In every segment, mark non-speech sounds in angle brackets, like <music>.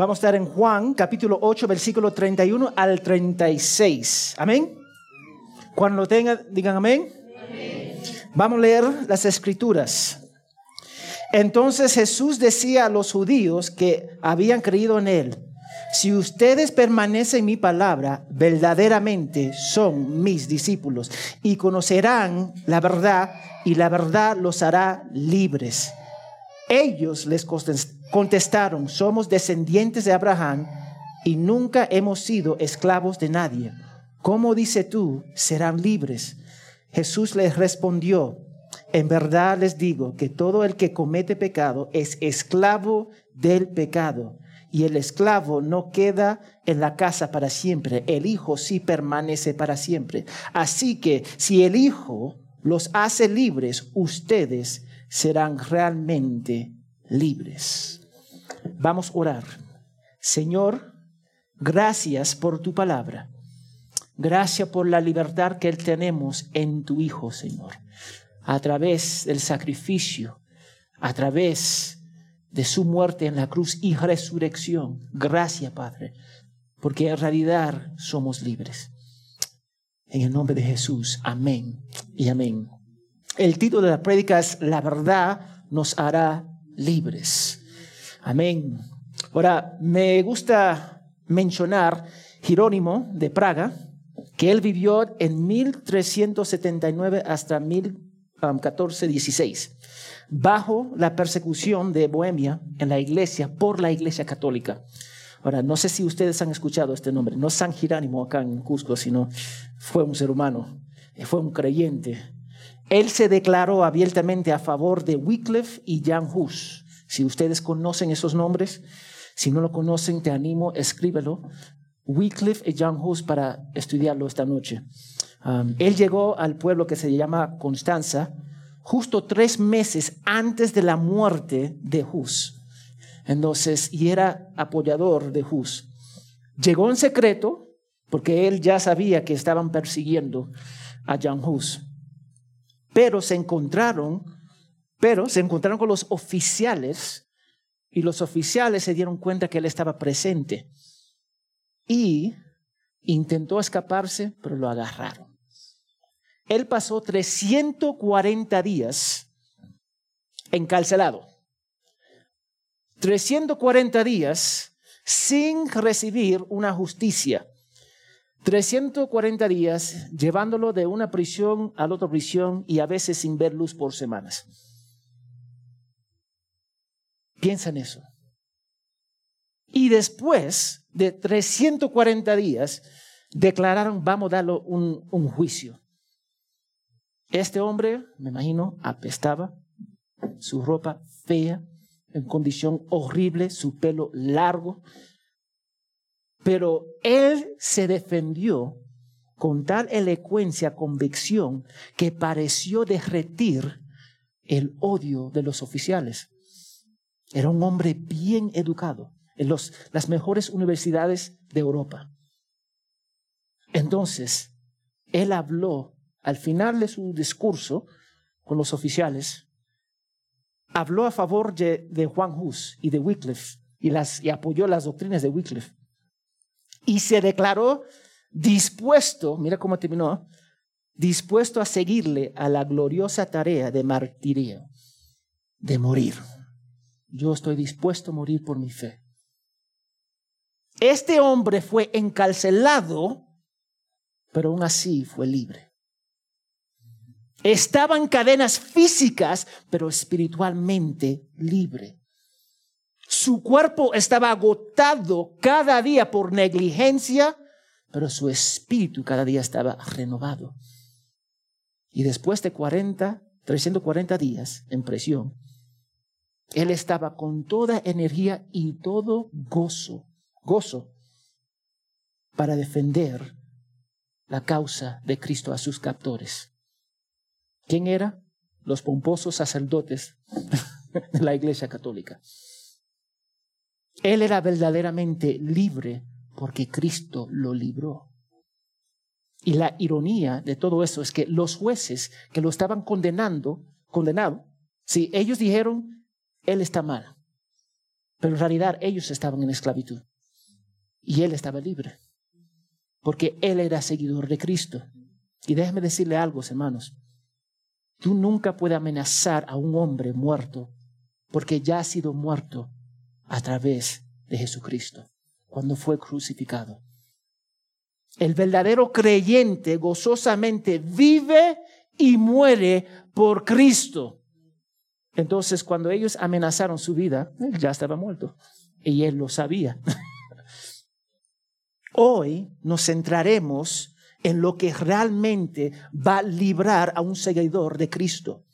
Vamos a estar en Juan capítulo 8, versículo 31 al 36. Amén. Cuando lo tengan, digan amén. Vamos a leer las escrituras. Entonces Jesús decía a los judíos que habían creído en él, si ustedes permanecen en mi palabra, verdaderamente son mis discípulos y conocerán la verdad y la verdad los hará libres. Ellos les contestaron, somos descendientes de Abraham y nunca hemos sido esclavos de nadie. ¿Cómo dice tú, serán libres? Jesús les respondió, en verdad les digo que todo el que comete pecado es esclavo del pecado. Y el esclavo no queda en la casa para siempre, el Hijo sí permanece para siempre. Así que si el Hijo los hace libres, ustedes serán realmente libres. Vamos a orar. Señor, gracias por tu palabra. Gracias por la libertad que tenemos en tu Hijo, Señor. A través del sacrificio, a través de su muerte en la cruz y resurrección. Gracias, Padre, porque en realidad somos libres. En el nombre de Jesús, amén y amén. El título de la prédica es La verdad nos hará libres. Amén. Ahora, me gusta mencionar Jerónimo de Praga, que él vivió en 1379 hasta 1416, bajo la persecución de Bohemia en la iglesia por la iglesia católica. Ahora, no sé si ustedes han escuchado este nombre, no San Jerónimo acá en Cusco, sino fue un ser humano, fue un creyente él se declaró abiertamente a favor de Wycliffe y Jan Hus. Si ustedes conocen esos nombres, si no lo conocen, te animo, escríbelo. Wycliffe y Jan Hus para estudiarlo esta noche. Um, él llegó al pueblo que se llama Constanza justo tres meses antes de la muerte de Hus. Entonces, y era apoyador de Hus. Llegó en secreto porque él ya sabía que estaban persiguiendo a Jan Hus. Pero se encontraron, pero se encontraron con los oficiales y los oficiales se dieron cuenta que él estaba presente y intentó escaparse, pero lo agarraron. Él pasó 340 días encarcelado. 340 días sin recibir una justicia. 340 días llevándolo de una prisión a la otra prisión y a veces sin ver luz por semanas. Piensa en eso. Y después de 340 días, declararon, vamos a darle un, un juicio. Este hombre, me imagino, apestaba, su ropa fea, en condición horrible, su pelo largo, pero él se defendió con tal elocuencia, convicción, que pareció derretir el odio de los oficiales. Era un hombre bien educado en las mejores universidades de Europa. Entonces, él habló al final de su discurso con los oficiales, habló a favor de, Juan Hus y de Wycliffe y, las, y apoyó las doctrinas de Wycliffe y se declaró dispuesto, mira cómo terminó, dispuesto a seguirle a la gloriosa tarea de martirio, de morir. Yo estoy dispuesto a morir por mi fe. Este hombre fue encarcelado, pero aún así fue libre. Estaba en cadenas físicas, pero espiritualmente libre. Su cuerpo estaba agotado cada día por negligencia, pero su espíritu cada día estaba renovado. Y después de 40, 340 días en prisión, él estaba con toda energía y todo gozo, gozo, para defender la causa de Cristo a sus captores. ¿Quién era? Los pomposos sacerdotes <laughs> de la Iglesia Católica. Él era verdaderamente libre porque Cristo lo libró. Y la ironía de todo eso es que los jueces que lo estaban condenando, condenado, si ellos dijeron, Él está mal. Pero en realidad ellos estaban en esclavitud. Y él estaba libre. Porque él era seguidor de Cristo. Y déjeme decirle algo, hermanos. Tú nunca puedes amenazar a un hombre muerto porque ya ha sido muerto a través de Jesucristo cuando fue crucificado. El verdadero creyente gozosamente vive y muere por Cristo. Entonces, cuando ellos amenazaron su vida, él ya estaba muerto y él lo sabía. <laughs> Hoy nos centraremos en lo que realmente va a librar a un seguidor de Cristo.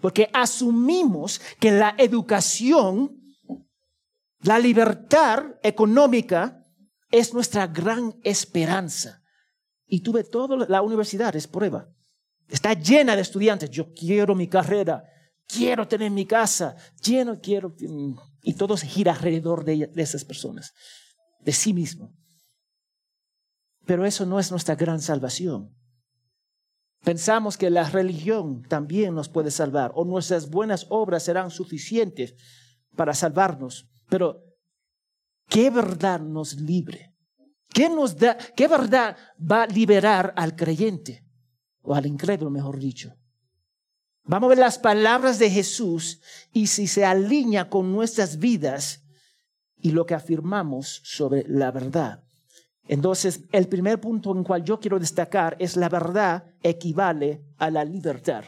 Porque asumimos que la educación, la libertad económica es nuestra gran esperanza. Y tuve toda la universidad, es prueba. Está llena de estudiantes. Yo quiero mi carrera, quiero tener mi casa, lleno, quiero. Y todo se gira alrededor de, de esas personas, de sí mismo. Pero eso no es nuestra gran salvación. Pensamos que la religión también nos puede salvar o nuestras buenas obras serán suficientes para salvarnos. Pero, ¿qué verdad nos libre? ¿Qué, nos da, ¿Qué verdad va a liberar al creyente? O al incrédulo, mejor dicho. Vamos a ver las palabras de Jesús y si se alinea con nuestras vidas y lo que afirmamos sobre la verdad. Entonces, el primer punto en cual yo quiero destacar es la verdad equivale a la libertad.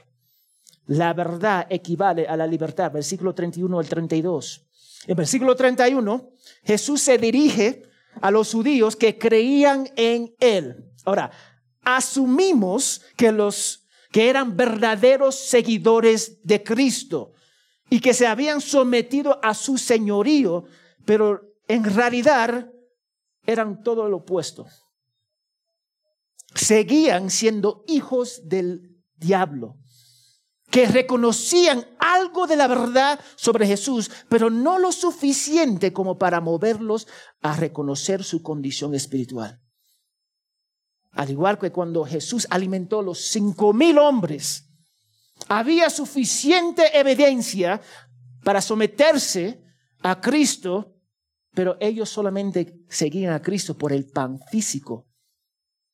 La verdad equivale a la libertad, versículo 31 al 32. En versículo 31, Jesús se dirige a los judíos que creían en él. Ahora, asumimos que los que eran verdaderos seguidores de Cristo y que se habían sometido a su señorío, pero en realidad eran todo lo opuesto. Seguían siendo hijos del diablo, que reconocían algo de la verdad sobre Jesús, pero no lo suficiente como para moverlos a reconocer su condición espiritual. Al igual que cuando Jesús alimentó los cinco mil hombres, había suficiente evidencia para someterse a Cristo pero ellos solamente seguían a Cristo por el pan físico.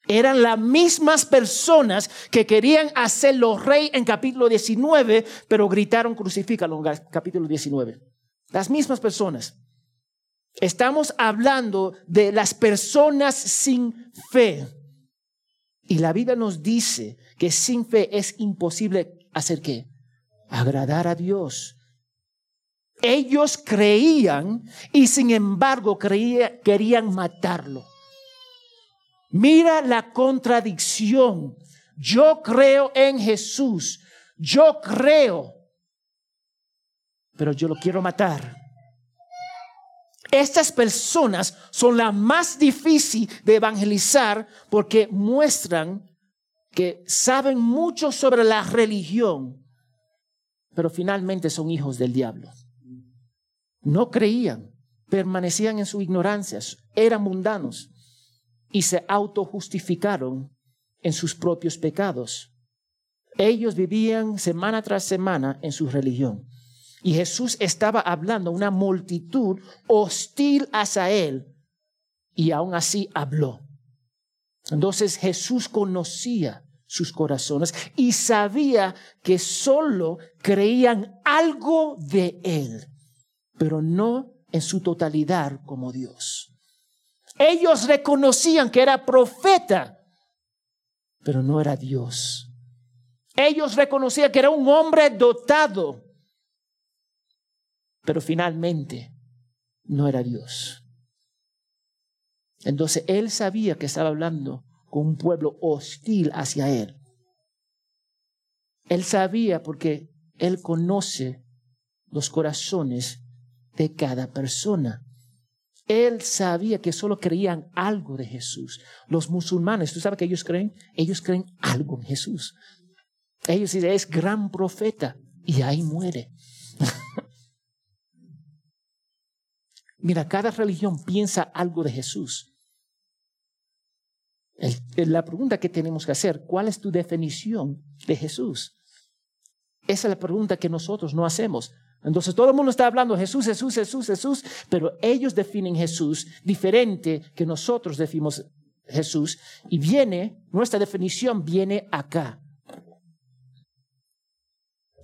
Eran las mismas personas que querían hacerlo rey en capítulo 19, pero gritaron crucifícalo en capítulo 19. Las mismas personas. Estamos hablando de las personas sin fe. Y la Biblia nos dice que sin fe es imposible hacer qué? Agradar a Dios. Ellos creían y sin embargo querían matarlo. Mira la contradicción. Yo creo en Jesús. Yo creo. Pero yo lo quiero matar. Estas personas son las más difíciles de evangelizar porque muestran que saben mucho sobre la religión, pero finalmente son hijos del diablo. No creían, permanecían en su ignorancia, eran mundanos y se autojustificaron en sus propios pecados. Ellos vivían semana tras semana en su religión. Y Jesús estaba hablando a una multitud hostil hacia él. Y aún así habló. Entonces Jesús conocía sus corazones y sabía que solo creían algo de él pero no en su totalidad como Dios. Ellos reconocían que era profeta, pero no era Dios. Ellos reconocían que era un hombre dotado, pero finalmente no era Dios. Entonces él sabía que estaba hablando con un pueblo hostil hacia él. Él sabía porque él conoce los corazones de cada persona. Él sabía que solo creían algo de Jesús. Los musulmanes, ¿tú sabes que ellos creen? Ellos creen algo en Jesús. Ellos dicen, es gran profeta y ahí muere. <laughs> Mira, cada religión piensa algo de Jesús. la pregunta que tenemos que hacer, ¿cuál es tu definición de Jesús? Esa es la pregunta que nosotros no hacemos. Entonces todo el mundo está hablando Jesús, Jesús, Jesús, Jesús, pero ellos definen Jesús diferente que nosotros definimos Jesús y viene, nuestra definición viene acá.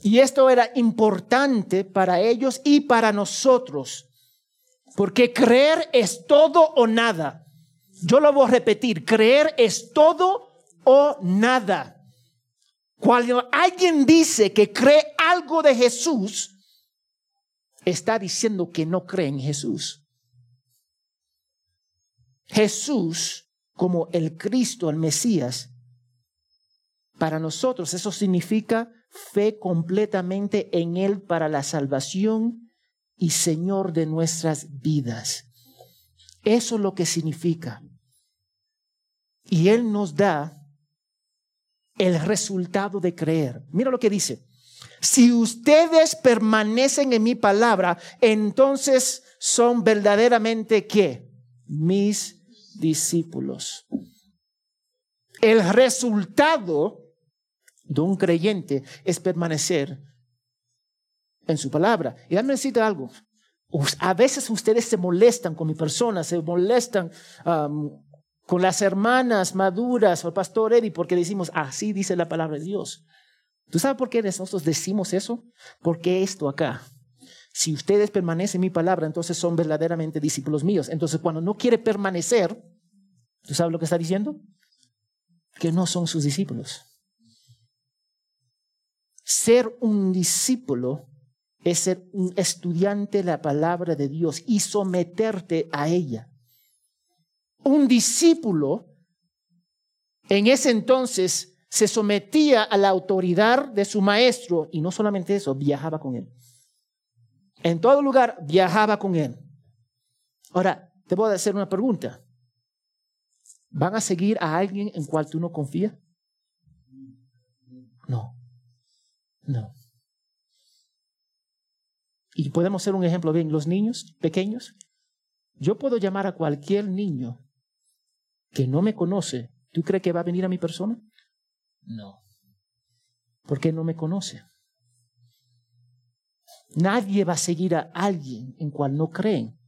Y esto era importante para ellos y para nosotros, porque creer es todo o nada. Yo lo voy a repetir, creer es todo o nada. Cuando alguien dice que cree algo de Jesús, está diciendo que no cree en Jesús. Jesús como el Cristo, el Mesías, para nosotros eso significa fe completamente en Él para la salvación y Señor de nuestras vidas. Eso es lo que significa. Y Él nos da el resultado de creer. Mira lo que dice. Si ustedes permanecen en mi palabra, entonces son verdaderamente qué? Mis discípulos. El resultado de un creyente es permanecer en su palabra. Y déjame decirte algo. A veces ustedes se molestan con mi persona, se molestan con las hermanas maduras o el pastor Eddie porque decimos, así dice la palabra de Dios. ¿Tú sabes por qué nosotros decimos eso? Porque esto acá. Si ustedes permanecen en mi palabra, entonces son verdaderamente discípulos míos. Entonces, cuando no quiere permanecer, ¿tú sabes lo que está diciendo? Que no son sus discípulos. Ser un discípulo es ser un estudiante de la palabra de Dios y someterte a ella. Un discípulo en ese entonces se sometía a la autoridad de su maestro y no solamente eso, viajaba con él. En todo lugar viajaba con él. Ahora, te voy a hacer una pregunta. ¿Van a seguir a alguien en cual tú no confías? No. No. Y podemos hacer un ejemplo bien. Los niños pequeños. Yo puedo llamar a cualquier niño que no me conoce. ¿Tú crees que va a venir a mi persona? No. Porque no me conoce. Nadie va a seguir a alguien en cual no creen.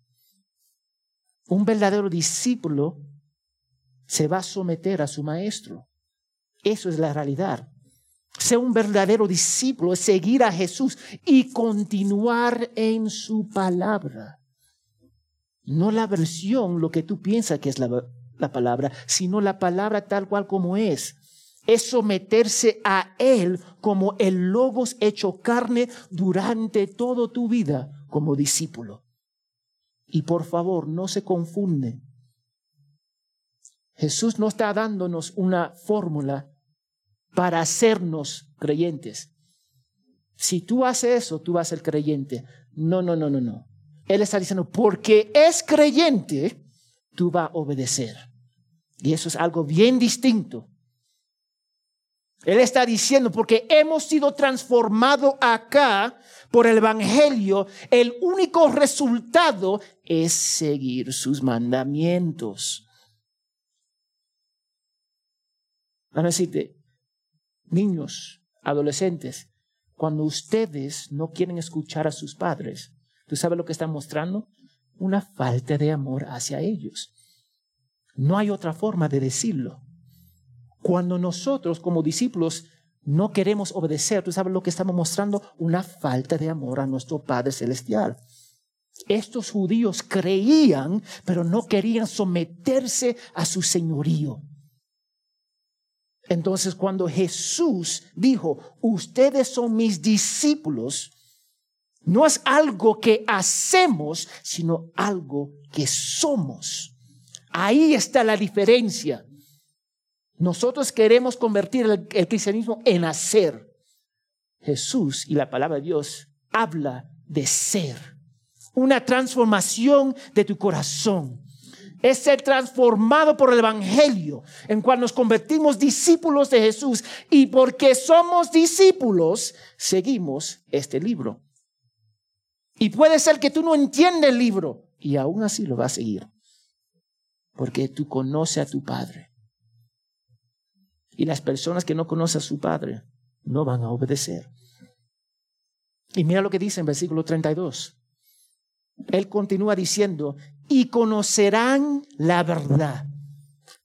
Un verdadero discípulo se va a someter a su maestro. Eso es la realidad. Ser un verdadero discípulo es seguir a Jesús y continuar en su palabra. No la versión, lo que tú piensas que es la, la palabra, sino la palabra tal cual como es es someterse a Él como el logos hecho carne durante toda tu vida como discípulo. Y por favor, no se confunde. Jesús no está dándonos una fórmula para hacernos creyentes. Si tú haces eso, tú vas a ser creyente. No, no, no, no, no. Él está diciendo, porque es creyente, tú vas a obedecer. Y eso es algo bien distinto él está diciendo, porque hemos sido transformados acá por el Evangelio, el único resultado es seguir sus mandamientos. Van a decirte, niños, adolescentes, cuando ustedes no quieren escuchar a sus padres, ¿tú sabes lo que están mostrando? Una falta de amor hacia ellos. No hay otra forma de decirlo. Cuando nosotros como discípulos no queremos obedecer, tú sabes lo que estamos mostrando, una falta de amor a nuestro Padre Celestial. Estos judíos creían, pero no querían someterse a su señorío. Entonces cuando Jesús dijo, ustedes son mis discípulos, no es algo que hacemos, sino algo que somos. Ahí está la diferencia. Nosotros queremos convertir el, cristianismo en hacer. Jesús y la palabra de Dios habla de ser. Una transformación de tu corazón. Es ser transformado por el Evangelio, en cual nos convertimos discípulos de Jesús. Y porque somos discípulos, seguimos este libro. Y puede ser que tú no entiendas el libro, y aún así lo vas a seguir. Porque tú conoces a tu Padre. Y las personas que no conocen a su Padre no van a obedecer. Y mira lo que dice en versículo 32. Él continúa diciendo, y conocerán la verdad.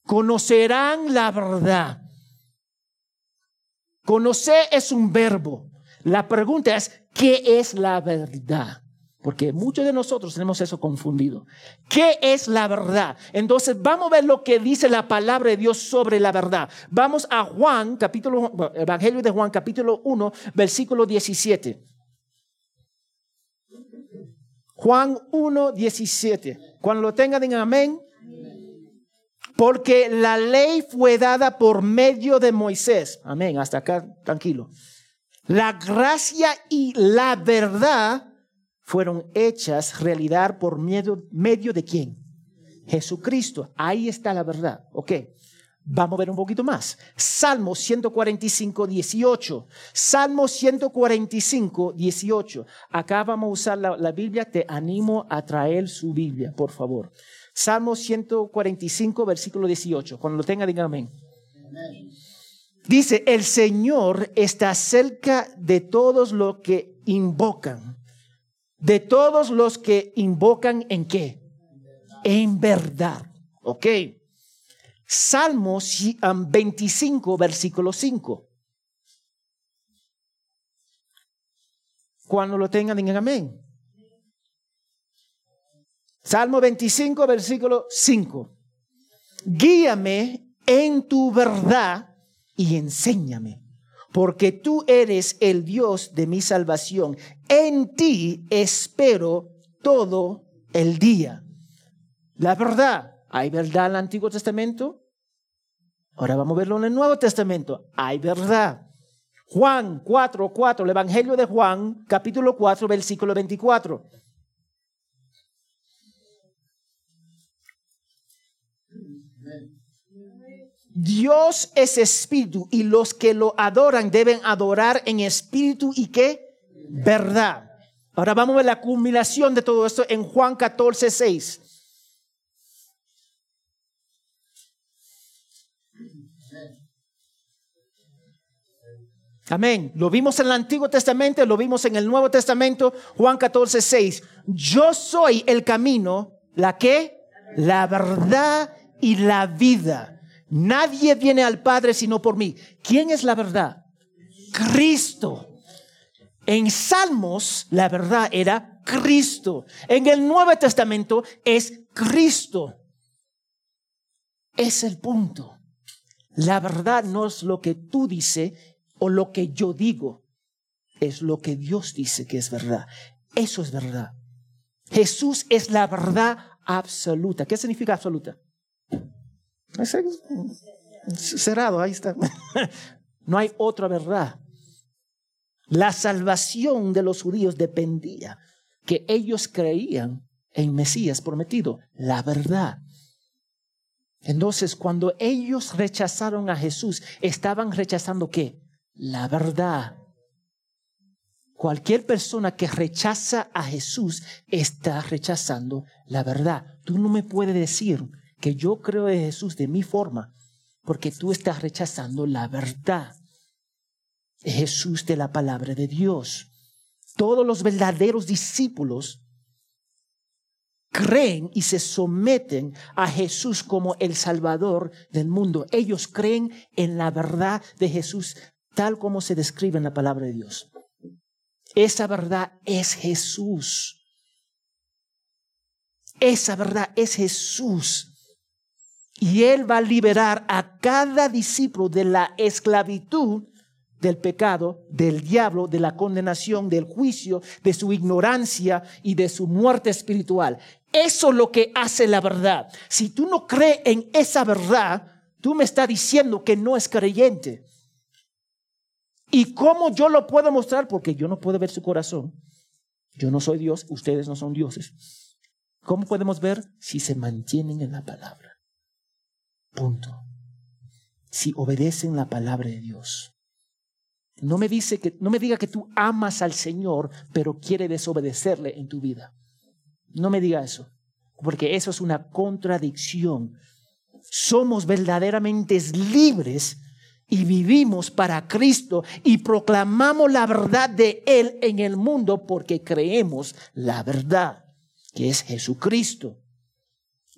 Conocerán la verdad. Conocer es un verbo. La pregunta es, ¿qué es la verdad? Porque muchos de nosotros tenemos eso confundido. ¿Qué es la verdad? Entonces vamos a ver lo que dice la palabra de Dios sobre la verdad. Vamos a Juan, capítulo, Evangelio de Juan, capítulo 1, versículo 17. Juan 1, 17. Cuando lo tengan, digan amén. Porque la ley fue dada por medio de Moisés. Amén. Hasta acá, tranquilo. La gracia y la verdad fueron hechas realidad por medio, medio de quién? Jesucristo. Ahí está la verdad. Ok. Vamos a ver un poquito más. Salmo 145, 18. Salmo 145, 18. Acá vamos a usar la, la, Biblia. Te animo a traer su Biblia, por favor. Salmo 145, versículo 18. Cuando lo tenga, digan amén. Dice, el Señor está cerca de todos los que invocan de todos los que invocan en qué? En verdad. Ok. Salmos 25, versículo 5. Cuando lo tengan, digan amén. Salmo 25, versículo 5. Guíame en tu verdad y enséñame porque tú eres el Dios de mi salvación. En ti espero todo el día. La verdad, ¿hay verdad en el Antiguo Testamento? Ahora vamos a verlo en el Nuevo Testamento. Hay verdad. Juan 4, 4, el Evangelio de Juan, capítulo 4, versículo 24. Dios es espíritu y los que lo adoran deben adorar en espíritu y qué? Verdad. Ahora vamos a ver la culminación de todo esto en Juan 14, 6. Amén. Lo vimos en el Antiguo Testamento, lo vimos en el Nuevo Testamento, Juan 14, 6. Yo soy el camino, la que, la verdad y la vida. Nadie viene al Padre sino por mí. ¿Quién es la verdad? Cristo. En Salmos la verdad era Cristo. En el Nuevo Testamento es Cristo. Es el punto. La verdad no es lo que tú dices o lo que yo digo. Es lo que Dios dice que es verdad. Eso es verdad. Jesús es la verdad absoluta. ¿Qué significa absoluta? Cerrado, ahí está. <laughs> No hay otra verdad. La salvación de los judíos dependía que ellos creían en Mesías prometido, la verdad. Entonces, cuando ellos rechazaron a Jesús, estaban rechazando qué? La verdad. Cualquier persona que rechaza a Jesús está rechazando la verdad. Tú no me puedes decir que yo creo en Jesús de mi forma, porque tú estás rechazando la verdad. Jesús de la palabra de Dios. Todos los verdaderos discípulos creen y se someten a Jesús como el Salvador del mundo. Ellos creen en la verdad de Jesús tal como se describe en la palabra de Dios. Esa verdad es Jesús. Esa verdad es Jesús. Y Él va a liberar a cada discípulo de la esclavitud del pecado, del diablo, de la condenación, del juicio, de su ignorancia y de su muerte espiritual. Eso es lo que hace la verdad. Si tú no crees en esa verdad, tú me estás diciendo que no es creyente. ¿Y cómo yo lo puedo mostrar? Porque yo no puedo ver su corazón. Yo no soy Dios, ustedes no son dioses. ¿Cómo podemos ver? Si se mantienen en la palabra. Punto. Si obedecen la palabra de Dios. No me, dice que, no me diga que tú amas al Señor, pero quiere desobedecerle en tu vida. No me diga eso, porque eso es una contradicción. Somos verdaderamente libres y vivimos para Cristo y proclamamos la verdad de Él en el mundo porque creemos la verdad, que es Jesucristo.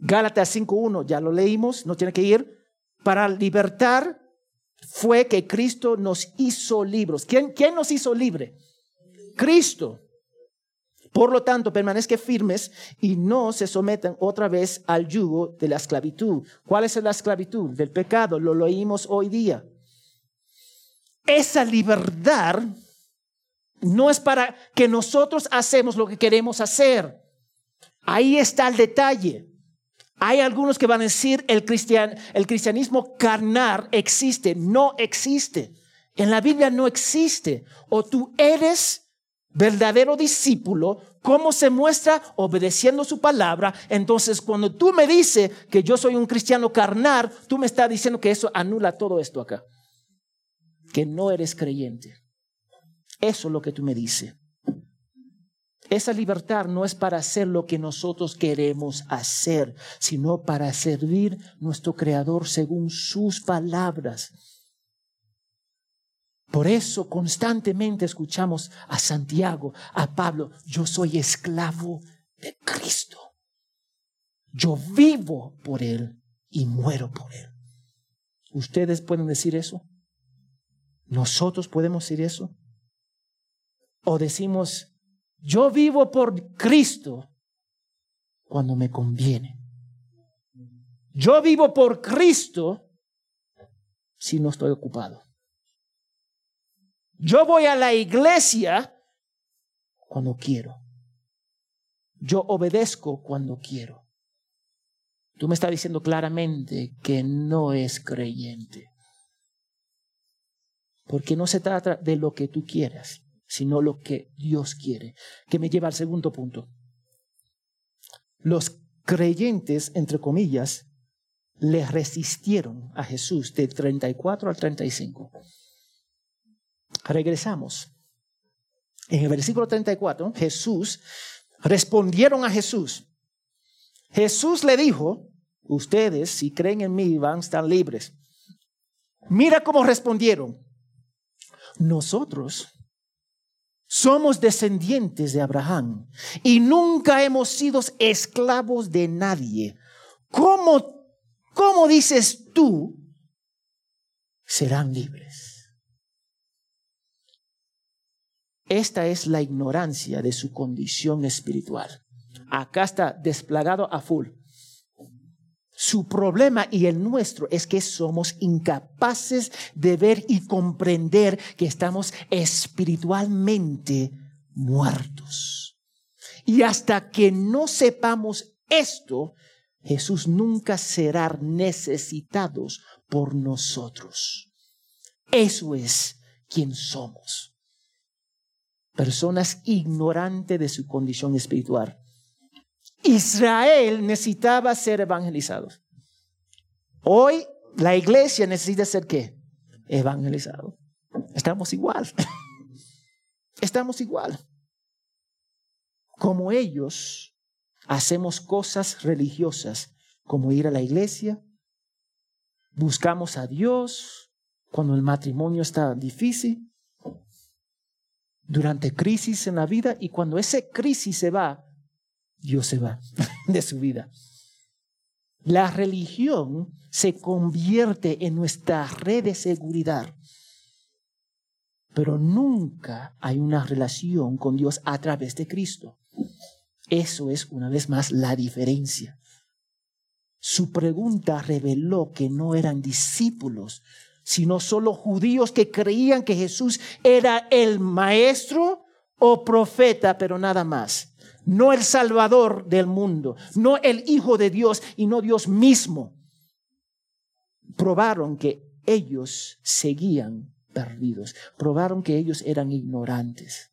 Gálatas 5.1, ya lo leímos, no tiene que ir. Para libertar fue que Cristo nos hizo libros. ¿Quién, quién nos hizo libre? Cristo. Por lo tanto, permanezcan firmes y no se sometan otra vez al yugo de la esclavitud. ¿Cuál es la esclavitud? Del pecado. Lo leímos hoy día. Esa libertad no es para que nosotros hacemos lo que queremos hacer. Ahí está el detalle. Hay algunos que van a decir el, cristian, el cristianismo carnal existe. No existe. En la Biblia no existe. O tú eres verdadero discípulo, ¿cómo se muestra? Obedeciendo su palabra. Entonces, cuando tú me dices que yo soy un cristiano carnal, tú me estás diciendo que eso anula todo esto acá. Que no eres creyente. Eso es lo que tú me dices. Esa libertad no es para hacer lo que nosotros queremos hacer, sino para servir nuestro Creador según sus palabras. Por eso constantemente escuchamos a Santiago, a Pablo, yo soy esclavo de Cristo. Yo vivo por Él y muero por Él. ¿Ustedes pueden decir eso? ¿Nosotros podemos decir eso? ¿O decimos, yo vivo por Cristo cuando me conviene? Yo vivo por Cristo si no estoy ocupado. Yo voy a la iglesia cuando quiero. Yo obedezco cuando quiero. Tú me estás diciendo claramente que no es creyente. Porque no se trata de lo que tú quieras, sino lo que Dios quiere. Que me lleva al segundo punto. Los creyentes, entre comillas, le resistieron a Jesús de 34 al 35. Regresamos. En el versículo 34, Jesús, respondieron a Jesús. Jesús le dijo, ustedes si creen en mí van a estar libres. Mira cómo respondieron. Nosotros somos descendientes de Abraham y nunca hemos sido esclavos de nadie. ¿Cómo, cómo dices tú serán libres? Esta es la ignorancia de su condición espiritual. Acá está desplagado a full. Su problema y el nuestro es que somos incapaces de ver y comprender que estamos espiritualmente muertos. Y hasta que no sepamos esto, Jesús nunca será necesitados por nosotros. Eso es quien somos personas ignorantes de su condición espiritual. Israel necesitaba ser evangelizados. Hoy la iglesia necesita ser qué? Evangelizado. Estamos igual. <laughs> Estamos igual. Como ellos, hacemos cosas religiosas, como ir a la iglesia, buscamos a Dios cuando el matrimonio está difícil, durante crisis en la vida y cuando esa crisis se va, Dios se va <laughs> de su vida. La religión se convierte en nuestra red de seguridad, pero nunca hay una relación con Dios a través de Cristo. Eso es una vez más la diferencia. Su pregunta reveló que no eran discípulos, sino solo judíos que creían que Jesús era el maestro o profeta, pero nada más. No el salvador del mundo, no el Hijo de Dios y no Dios mismo. Probaron que ellos seguían perdidos, probaron que ellos eran ignorantes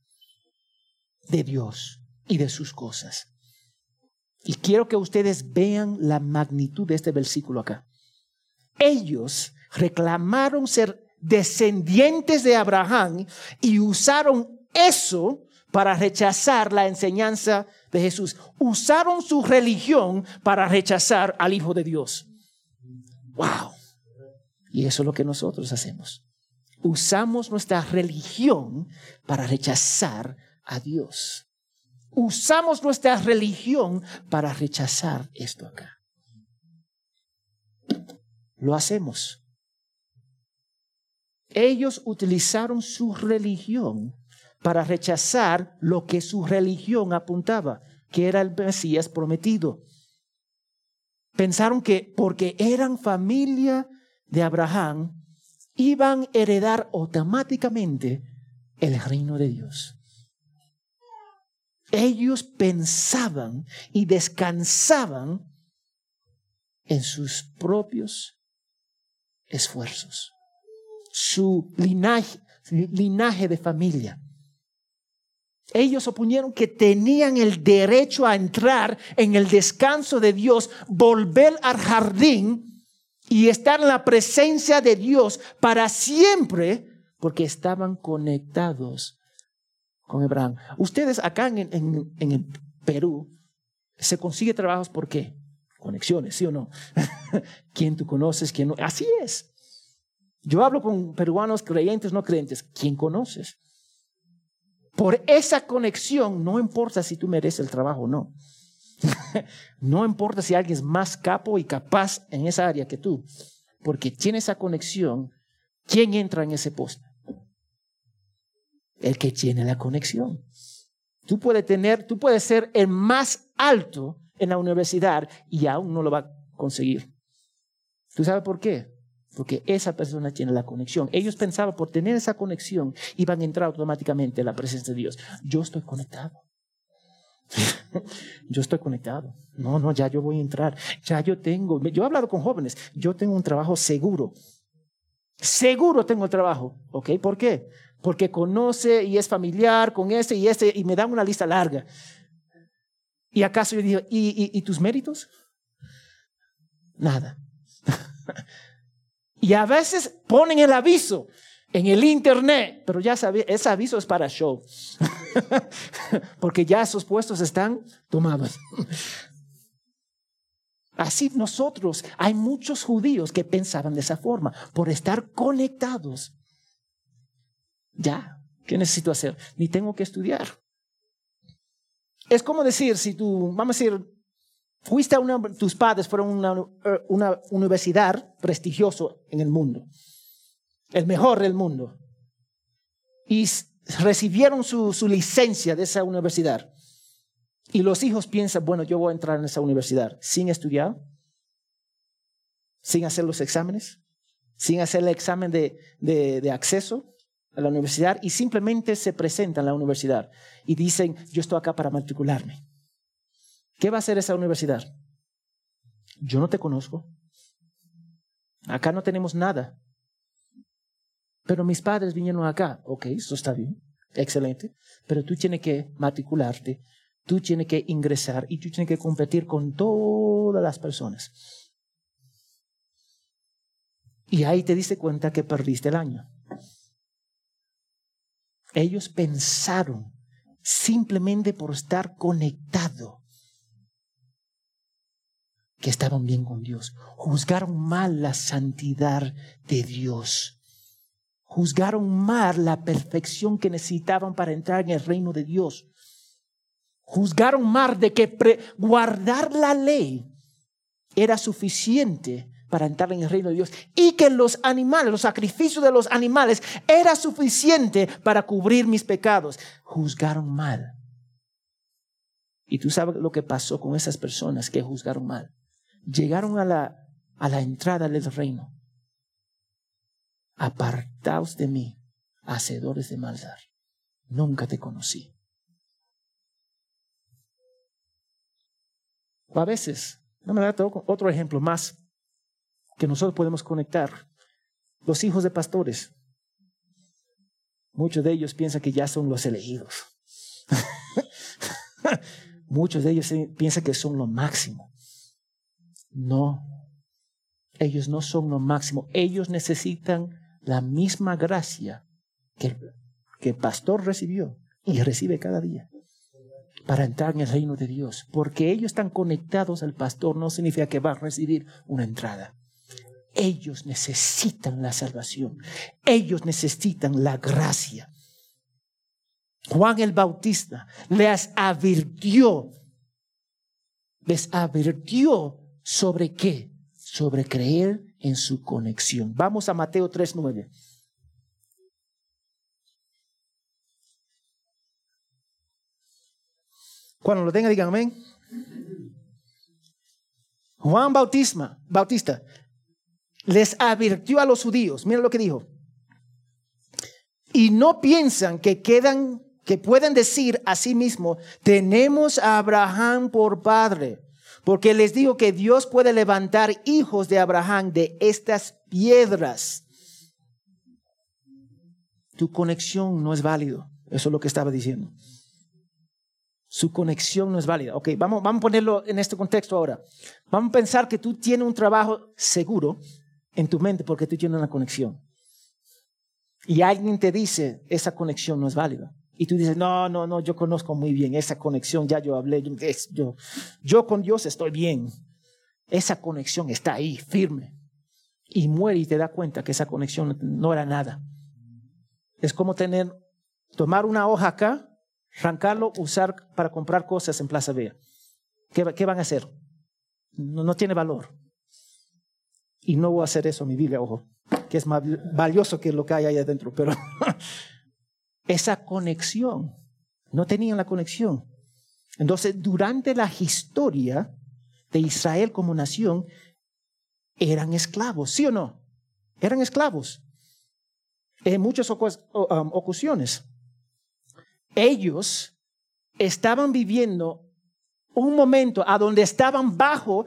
de Dios y de sus cosas. Y quiero que ustedes vean la magnitud de este versículo acá. Ellos reclamaron ser descendientes de Abraham y usaron eso para rechazar la enseñanza de Jesús. Usaron su religión para rechazar al Hijo de Dios. Wow. Y eso es lo que nosotros hacemos. Usamos nuestra religión para rechazar a Dios. Usamos nuestra religión para rechazar esto acá. Lo hacemos. Ellos utilizaron su religión para rechazar lo que su religión apuntaba, que era el Mesías prometido. Pensaron que porque eran familia de Abraham, iban a heredar automáticamente el reino de Dios. Ellos pensaban y descansaban en sus propios esfuerzos, su linaje, linaje de familia. Ellos opusieron que tenían el derecho a entrar en el descanso de Dios, volver al jardín y estar en la presencia de Dios para siempre, porque estaban conectados con Abraham. Ustedes acá en, en, el Perú se consigue trabajos por qué? Conexiones, ¿sí o no? <laughs> ¿Quién tú conoces? ¿Quién no? Así es. Yo hablo con peruanos creyentes, no creyentes. ¿Quién conoces? Por esa conexión, no importa si tú mereces el trabajo o no. <laughs> no importa si alguien es más capo y capaz en esa área que tú, porque tiene esa conexión. ¿Quién entra en ese poste? El que tiene la conexión. Tú puedes tener, tú puedes ser el más alto en la universidad y aún no lo va a conseguir. ¿Tú sabes por qué? Porque esa persona tiene la conexión. Ellos pensaban por tener esa conexión iban a entrar automáticamente en la presencia de Dios. Yo estoy conectado. <laughs> yo estoy conectado. No, no, ya yo voy a entrar. Ya yo tengo, yo he hablado con jóvenes, yo tengo un trabajo seguro. Seguro tengo el trabajo. ¿Ok? ¿Por qué? Porque conoce y es familiar con este y este y me dan una lista larga. ¿Y acaso yo digo, ¿y, y tus méritos? Nada. <laughs> Y a veces ponen el aviso en el internet, pero ya sabía, ese aviso es para show, <laughs> porque ya esos puestos están tomados. Así nosotros, hay muchos judíos que pensaban de esa forma, por estar conectados. Ya, ¿qué necesito hacer? Ni tengo que estudiar. Es como decir, si tú, vamos a decir, Fuiste a una, tus padres fueron a una, universidad prestigioso en el mundo, el mejor del mundo, y recibieron su, licencia de esa universidad. Y los hijos piensan, bueno, yo voy a entrar en esa universidad sin estudiar, sin hacer los exámenes, sin hacer el examen de, acceso a la universidad y simplemente se presentan a la universidad y dicen, yo estoy acá para matricularme. ¿Qué va a hacer esa universidad? Yo no te conozco. Acá no tenemos nada. Pero mis padres vinieron acá. Ok, eso está bien. Excelente. Pero tú tienes que matricularte. Tú tienes que ingresar y tú tienes que competir con todas las personas. Y ahí te diste cuenta que perdiste el año. Ellos pensaron simplemente por estar conectado que estaban bien con Dios. Juzgaron mal la santidad de Dios. Juzgaron mal la perfección que necesitaban para entrar en el reino de Dios. Juzgaron mal de que guardar la ley era suficiente para entrar en el reino de Dios y que los animales, los sacrificios de los animales era suficiente para cubrir mis pecados. Juzgaron mal. Y tú sabes lo que pasó con esas personas que juzgaron mal llegaron a la, a la entrada del reino. Apartaos de mí, hacedores de maldad. Nunca te conocí. O a veces, no me da otro ejemplo más que nosotros podemos conectar. Los hijos de pastores. Muchos de ellos piensan que ya son los elegidos. <laughs> Muchos de ellos piensan que son lo máximo. No, ellos no son lo máximo. Ellos necesitan la misma gracia que, que el pastor recibió y recibe cada día para entrar en el reino de Dios. Porque ellos están conectados al pastor no significa que va a recibir una entrada. ellos necesitan la salvación. Ellos necesitan la gracia. Juan el Bautista les advirtió, les advirtió sobre qué? Sobre creer en su conexión. Vamos a Mateo 3.9. Cuando lo tenga, digan amén. Juan Bautista, Bautista les advirtió a los judíos, miren lo que dijo. Y no piensan que quedan, que pueden decir a sí mismos, tenemos a Abraham por padre, porque les digo que Dios puede levantar hijos de Abraham de estas piedras. Tu conexión no es válido, eso es lo que estaba diciendo. Su conexión no es válida. Ok, vamos, vamos a ponerlo en este contexto ahora. Vamos a pensar que tú tienes un trabajo seguro en tu mente porque tú tienes una conexión. Y alguien te dice, esa conexión no es válida. Y tú dices, no, no, no, yo conozco muy bien esa conexión, ya yo hablé, yo, yo con Dios estoy bien. Esa conexión está ahí, firme. Y muere y te da cuenta que esa conexión no era nada. Es como tener, tomar una hoja acá arrancarlo, usar para comprar cosas en Plaza Vea. ¿Qué, van a hacer? No, tiene valor. Y no voy a hacer eso mi Biblia, ojo, que es más valioso que lo que hay ahí adentro, pero <laughs> esa conexión, no tenían la conexión. Entonces, durante la historia de Israel como nación, eran esclavos, ¿sí o no? Eran esclavos en muchas um, ocasiones ellos estaban viviendo un momento a donde estaban bajo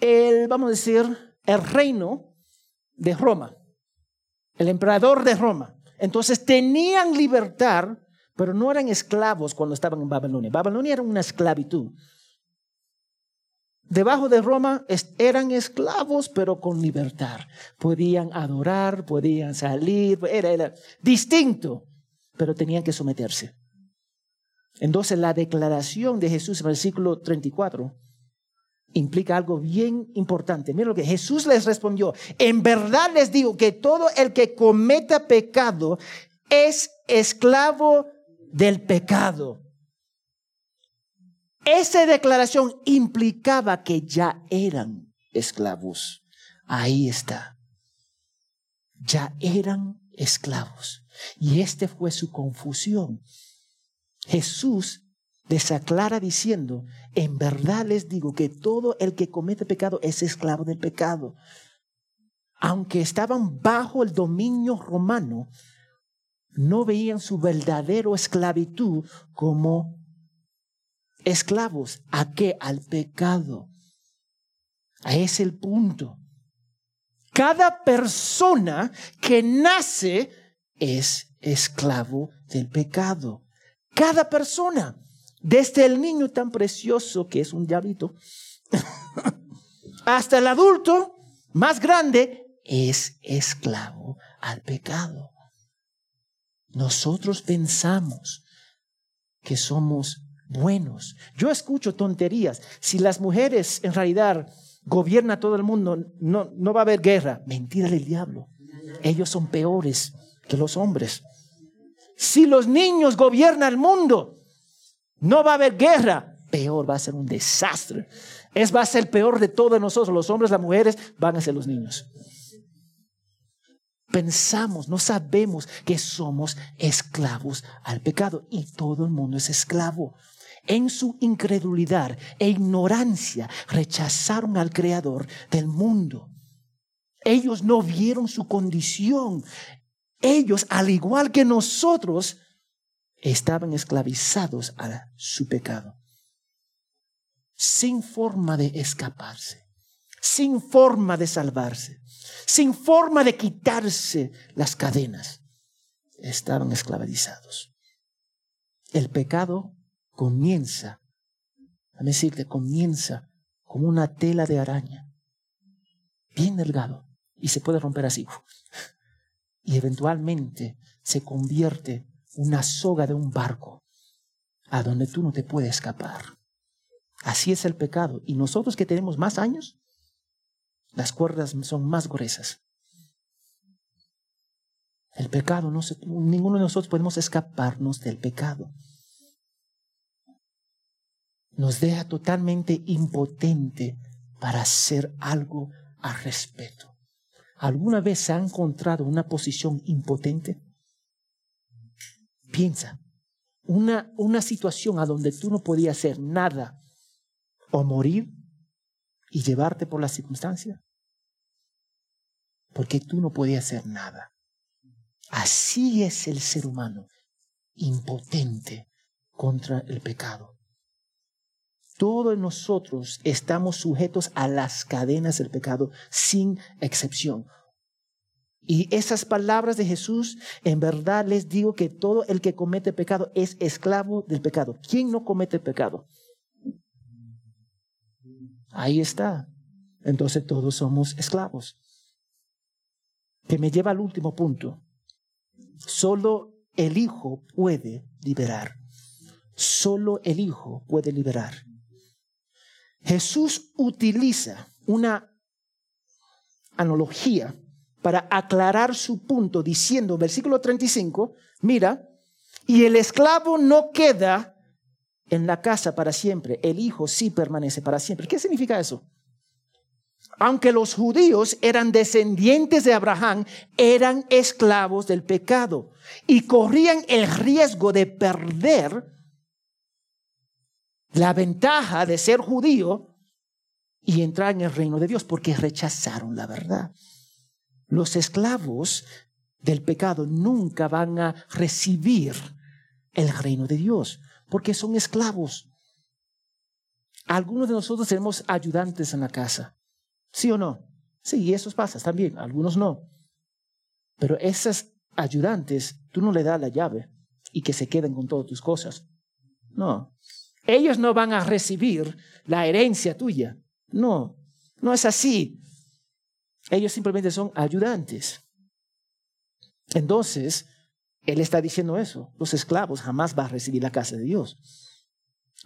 el, vamos a decir, el reino de Roma, el emperador de Roma. Entonces tenían libertad, pero no eran esclavos cuando estaban en Babilonia. Babilonia era una esclavitud. Debajo de Roma eran esclavos, pero con libertad. Podían adorar, podían salir, era distinto pero tenían que someterse. Entonces la declaración de Jesús en el versículo 34 implica algo bien importante. Miren lo que Jesús les respondió. En verdad les digo que todo el que cometa pecado es esclavo del pecado. Esa declaración implicaba que ya eran esclavos. Ahí está. Ya eran esclavos. Y este fue su confusión. Jesús les aclara diciendo, en verdad les digo que todo el que comete pecado es esclavo del pecado. Aunque estaban bajo el dominio romano, no veían su verdadero esclavitud como esclavos. ¿A qué? Al pecado. A ese el punto. Cada persona que nace es esclavo del pecado. Cada persona, desde el niño tan precioso que es un diablito, <laughs> hasta el adulto más grande, es esclavo al pecado. Nosotros pensamos que somos buenos. Yo escucho tonterías. Si las mujeres en realidad gobiernan todo el mundo, no, no va a haber guerra. Mentira del diablo. Ellos son peores que los hombres. Si los niños gobiernan el mundo, no va a haber guerra. Peor va a ser un desastre. Es va a ser peor de todos nosotros. Los hombres, las mujeres van a ser los niños. Pensamos, no sabemos que somos esclavos al pecado y todo el mundo es esclavo. En su incredulidad e ignorancia rechazaron al creador del mundo. Ellos no vieron su condición ellos, al igual que nosotros, estaban esclavizados a su pecado, sin forma de escaparse, sin forma de salvarse, sin forma de quitarse las cadenas. Estaban esclavizados. El pecado comienza, a decirte, comienza como una tela de araña, bien delgado, y se puede romper así y eventualmente se convierte una soga de un barco a donde tú no te puedes escapar. Así es el pecado. Y nosotros que tenemos más años, las cuerdas son más gruesas. El pecado, no se, ninguno de nosotros podemos escaparnos del pecado. Nos deja totalmente impotente para hacer algo al respecto. ¿Alguna vez se ha encontrado una posición impotente? Piensa, una, una situación a donde tú no podías hacer nada o morir y llevarte por la circunstancia. Porque tú no podías hacer nada. Así es el ser humano, impotente contra el pecado. Todos nosotros estamos sujetos a las cadenas del pecado sin excepción. Y esas palabras de Jesús, en verdad les digo que todo el que comete pecado es esclavo del pecado. ¿Quién no comete pecado? Ahí está. Entonces todos somos esclavos. Que me lleva al último punto. Solo el Hijo puede liberar. Solo el Hijo puede liberar. Jesús utiliza una analogía para aclarar su punto diciendo, versículo 35, mira, y el esclavo no queda en la casa para siempre, el Hijo sí permanece para siempre. ¿Qué significa eso? Aunque los judíos eran descendientes de Abraham, eran esclavos del pecado y corrían el riesgo de perder la ventaja de ser judío y entrar en el reino de Dios porque rechazaron la verdad. Los esclavos del pecado nunca van a recibir el reino de Dios porque son esclavos. Algunos de nosotros tenemos ayudantes en la casa, ¿sí o no? Sí, eso pasa también, algunos no. Pero esas ayudantes, tú no le das la llave y que se queden con todas tus cosas. No. Ellos no van a recibir la herencia tuya. No, no es así. Ellos simplemente son ayudantes. Entonces, él está diciendo eso. Los esclavos jamás van a recibir la casa de Dios.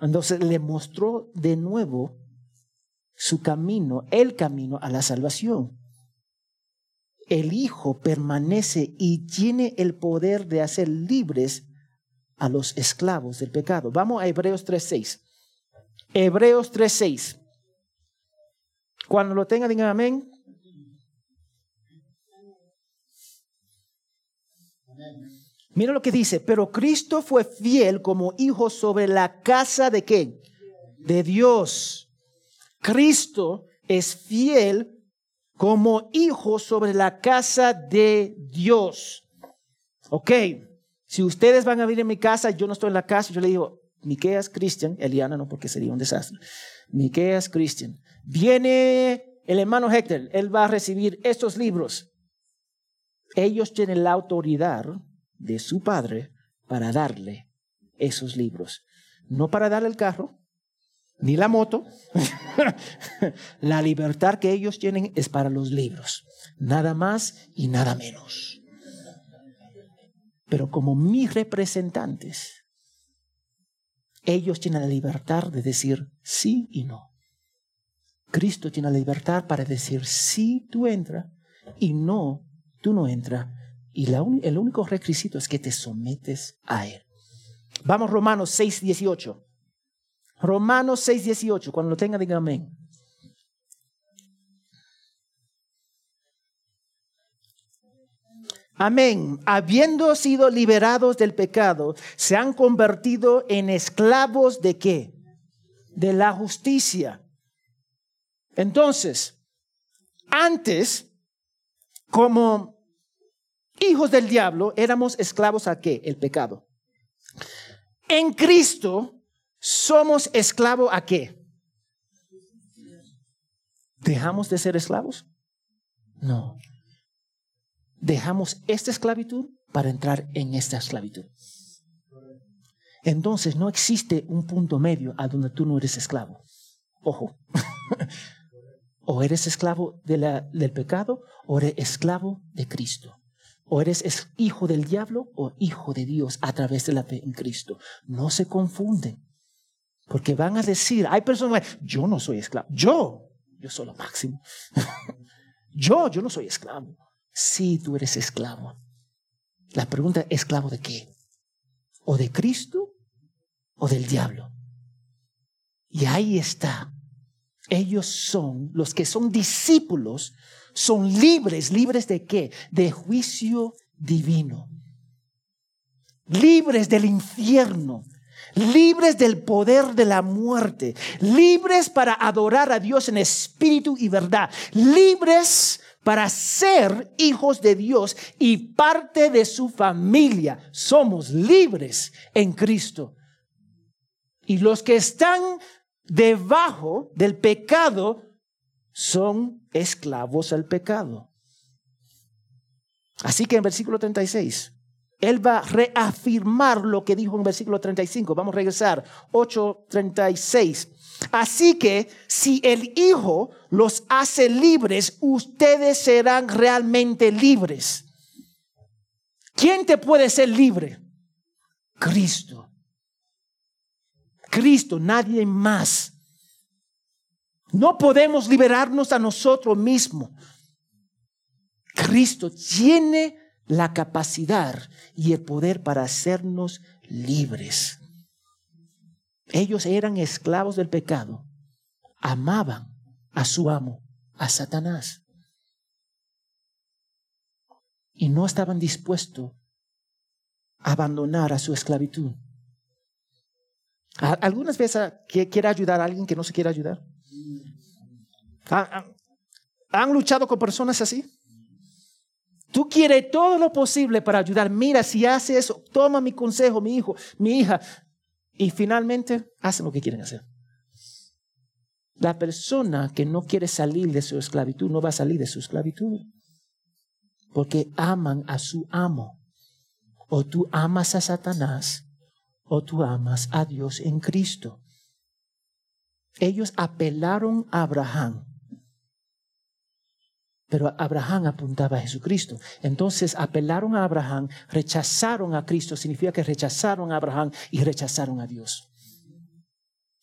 Entonces le mostró de nuevo su camino, el camino a la salvación. El Hijo permanece y tiene el poder de hacer libres a los esclavos del pecado. Vamos a Hebreos 3.6. Hebreos 3.6. Cuando lo tenga, digan amén. Mira lo que dice, pero Cristo fue fiel como hijo sobre la casa de qué? De Dios. Cristo es fiel como hijo sobre la casa de Dios. Ok, si ustedes van a vivir en mi casa, yo no estoy en la casa, yo le digo, Miqueas Christian, Eliana no, porque sería un desastre. Miqueas Christian. Viene el hermano Héctor, él va a recibir estos libros. Ellos tienen la autoridad de su padre para darle esos libros. No para darle el carro, ni la moto. <laughs> la libertad que ellos tienen es para los libros. Nada más y nada menos. Pero como mis representantes, ellos tienen la libertad de decir sí y no. Cristo tiene la libertad para decir sí, tú entra y no, tú no entra y el único requisito es que te sometes a Él. Vamos Romanos 6, 18. Romanos 6, 18. Cuando lo tenga, digan amén. Amén. Habiendo sido liberados del pecado, se han convertido en esclavos de qué? De la justicia. Entonces, antes, como hijos del diablo, éramos esclavos a qué? El pecado. En Cristo somos esclavos a qué? ¿Dejamos de ser esclavos? No. Dejamos esta esclavitud para entrar en esta esclavitud. Entonces no existe un punto medio a donde tú no eres esclavo. Ojo. <laughs> o eres esclavo del pecado o eres esclavo de Cristo. O eres hijo del diablo o hijo de Dios a través de la fe en Cristo. No se confunden. Porque van a decir, hay personas, yo no soy esclavo, yo, yo soy lo máximo. <laughs> Yo, yo no soy esclavo. Sí, tú eres esclavo. La pregunta, ¿esclavo de qué? ¿O de Cristo o del diablo? Y ahí está. Ellos son, los que son discípulos, son libres. ¿Libres de qué? De juicio divino. Libres del infierno libres del poder de la muerte, libres para adorar a Dios en espíritu y verdad, libres para ser hijos de Dios y parte de su familia. Somos libres en Cristo. Y los que están debajo del pecado son esclavos al pecado. Así que en versículo 36, él va a reafirmar lo que dijo en versículo 35. Vamos a regresar. 8:36. Así que si el Hijo los hace libres, ustedes serán realmente libres. ¿Quién te puede ser libre? Cristo. Cristo, nadie más. No podemos liberarnos a nosotros mismos. Cristo tiene la capacidad y el poder para hacernos libres. Ellos eran esclavos del pecado, amaban a su amo, a Satanás, y no estaban dispuestos a abandonar a su esclavitud. ¿Algunas veces quiere ayudar a alguien que no se quiere ayudar? ¿Han luchado con personas así? Tú quieres todo lo posible para ayudar. Mira, si hace eso, toma mi consejo, mi hijo, mi hija. Y finalmente hacen lo que quieren hacer. La persona que no quiere salir de su esclavitud no va a salir de su esclavitud. Porque aman a su amo. O tú amas a Satanás o tú amas a Dios en Cristo. Ellos apelaron a Abraham pero Abraham apuntaba a Jesucristo. Entonces apelaron a Abraham, rechazaron a Cristo, significa que rechazaron a Abraham y rechazaron a Dios.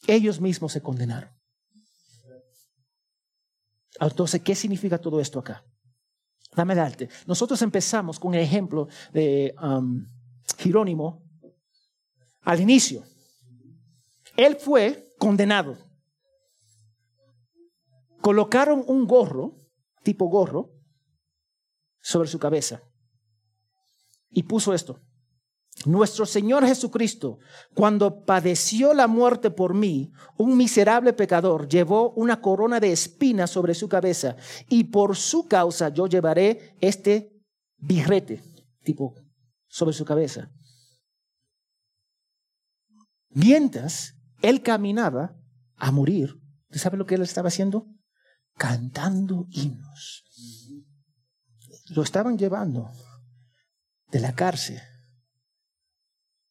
Ellos mismos se condenaron. Entonces, ¿qué significa todo esto acá? Dame darte. Nosotros empezamos con el ejemplo de um, Jerónimo al inicio. Él fue condenado. Colocaron un gorro tipo gorro sobre su cabeza. Y puso esto. Nuestro Señor Jesucristo, cuando padeció la muerte por mí, un miserable pecador, llevó una corona de espinas sobre su cabeza y por su causa yo llevaré este birrete, tipo, sobre su cabeza. Mientras él caminaba a morir, ¿usted sabe lo que él estaba haciendo? cantando himnos. Lo estaban llevando de la cárcel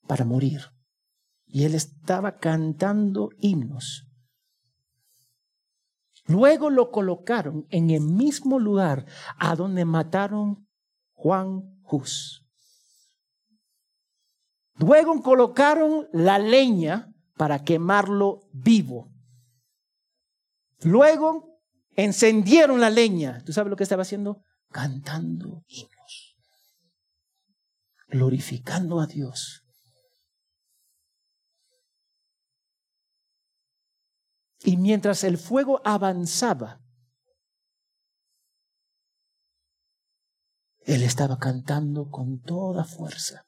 para morir. Y él estaba cantando himnos. Luego lo colocaron en el mismo lugar a donde mataron Juan Hus. Luego colocaron la leña para quemarlo vivo. Luego encendieron la leña. ¿Tú sabes lo que estaba haciendo? Cantando himnos, glorificando a Dios. Y mientras el fuego avanzaba, él estaba cantando con toda fuerza.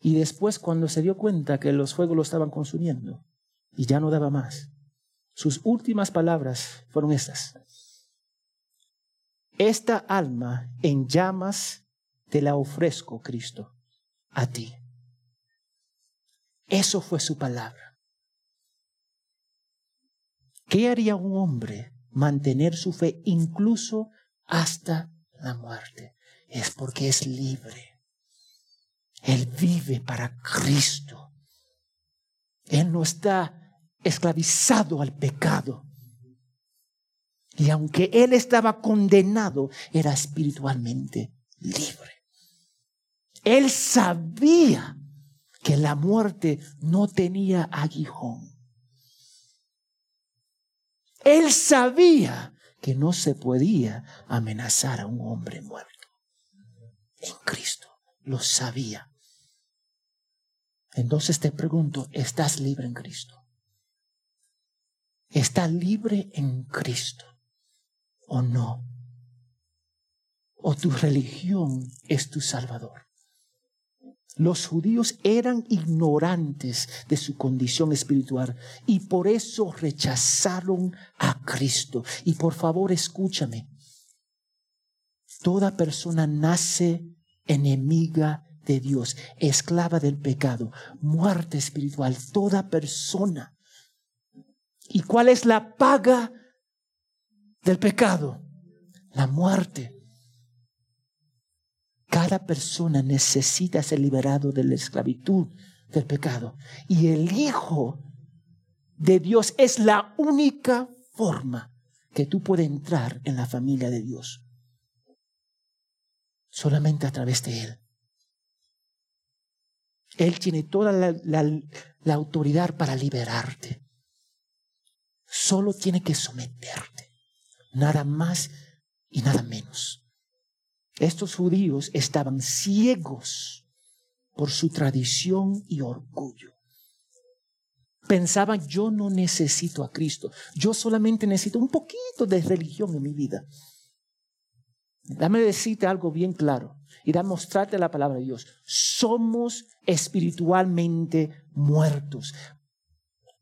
Y después cuando se dio cuenta que los fuegos lo estaban consumiendo y ya no daba más, sus últimas palabras fueron estas. Esta alma en llamas te la ofrezco, Cristo, a ti. Eso fue su palabra. ¿Qué haría un hombre mantener su fe incluso hasta la muerte? Es porque es libre. Él vive para Cristo. Él no está esclavizado al pecado. Y aunque él estaba condenado, era espiritualmente libre. Él sabía que la muerte no tenía aguijón. Él sabía que no se podía amenazar a un hombre muerto. En Cristo lo sabía. Entonces te pregunto, ¿estás libre en Cristo? ¿Estás libre en Cristo o no? ¿O tu religión es tu Salvador? Los judíos eran ignorantes de su condición espiritual y por eso rechazaron a Cristo. Y por favor escúchame, toda persona nace enemiga de Dios, esclava del pecado, muerte espiritual, toda persona. ¿Y cuál es la paga del pecado? La muerte. Cada persona necesita ser liberado de la esclavitud del pecado. Y el Hijo de Dios es la única forma que tú puedes entrar en la familia de Dios. Solamente a través de Él. Él tiene toda la, autoridad para liberarte. Solo tiene que someterte. Nada más y nada menos. Estos judíos estaban ciegos por su tradición y orgullo. Pensaban, yo no necesito a Cristo, yo solamente necesito un poquito de religión en mi vida. Dame decirte algo bien claro y da mostrarte la palabra de Dios. Somos espiritualmente muertos.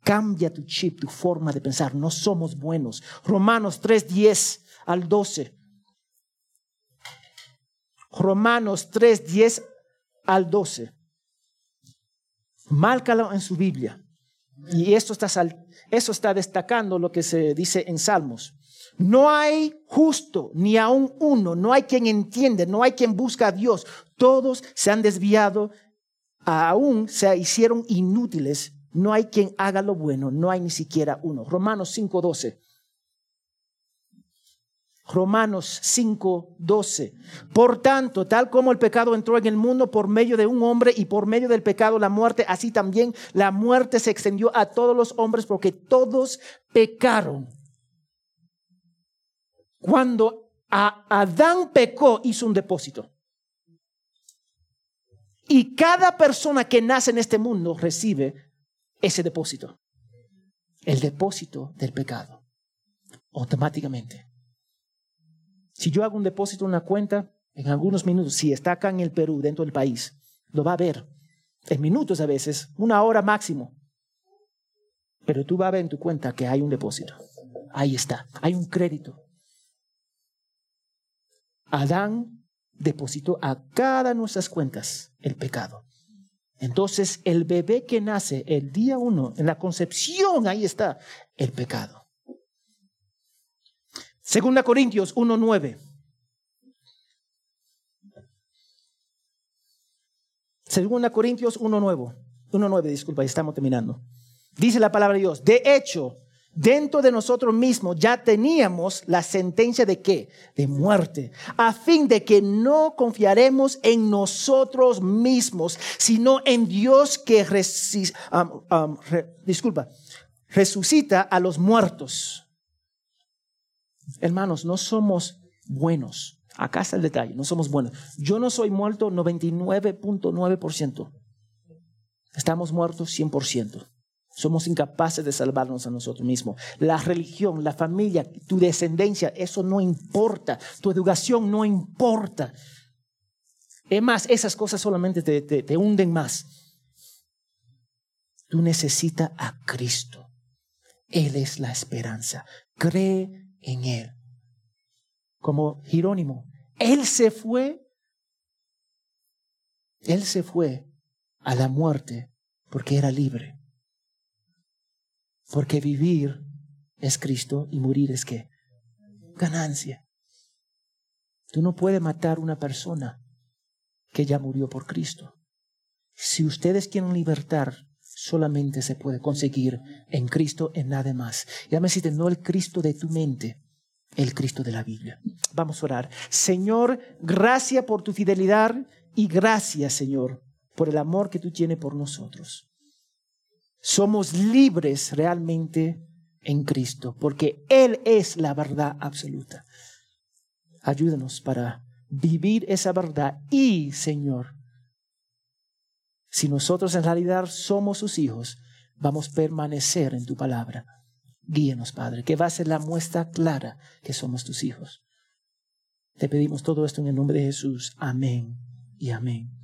Cambia tu chip, tu forma de pensar. No somos buenos. Romanos 3, 10 al 12. Romanos 3, 10 al 12. Márcalo en su Biblia. Y esto está, eso está destacando lo que se dice en Salmos. No hay justo ni aún uno, no hay quien entiende, no hay quien busca a Dios. Todos se han desviado, aún se hicieron inútiles. No hay quien haga lo bueno, no hay ni siquiera uno. Romanos 5:12. Romanos 5:12. Por tanto, tal como el pecado entró en el mundo por medio de un hombre y por medio del pecado la muerte, así también la muerte se extendió a todos los hombres porque todos pecaron. Cuando Adán pecó, hizo un depósito. Y cada persona que nace en este mundo recibe ese depósito. El depósito del pecado. Automáticamente. Si yo hago un depósito en una cuenta, en algunos minutos, si está acá en el Perú, dentro del país, lo va a ver. En minutos a veces, una hora máximo. Pero tú vas a ver en tu cuenta que hay un depósito. Ahí está. Hay un crédito. Adán depositó a cada nuestras cuentas el pecado. Entonces, el bebé que nace el día uno, en la concepción, ahí está el pecado. Segunda Corintios 1.9. Segunda Corintios 1.9. 1.9, disculpa, estamos terminando. Dice la palabra de Dios. De hecho, dentro de nosotros mismos ya teníamos la sentencia de qué? De muerte, a fin de que no confiaremos en nosotros mismos, sino en Dios que disculpa, resucita a los muertos. Hermanos, no somos buenos. Acá está el detalle, no somos buenos. Yo no soy muerto 99.9%. Estamos muertos 100%. Somos incapaces de salvarnos a nosotros mismos. La religión, la familia, tu descendencia, eso no importa. Tu educación no importa. Es más, esas cosas solamente te, te hunden más. Tú necesitas a Cristo. Él es la esperanza. Cree en Él. Como Jerónimo. Él se fue. Él se fue a la muerte porque era libre. Porque vivir es Cristo y morir es qué? Ganancia. Tú no puedes matar una persona que ya murió por Cristo. Si ustedes quieren libertar, solamente se puede conseguir en Cristo, en nada más. Ya me deciste, no el Cristo de tu mente, el Cristo de la Biblia. Vamos a orar. Señor, gracias por tu fidelidad y gracias, Señor, por el amor que tú tienes por nosotros somos libres realmente en Cristo, porque Él es la verdad absoluta. Ayúdanos para vivir esa verdad y, Señor, si nosotros en realidad somos sus hijos, vamos a permanecer en tu palabra. Guíenos, Padre, que va a ser la muestra clara que somos tus hijos. Te pedimos todo esto en el nombre de Jesús. Amén y amén.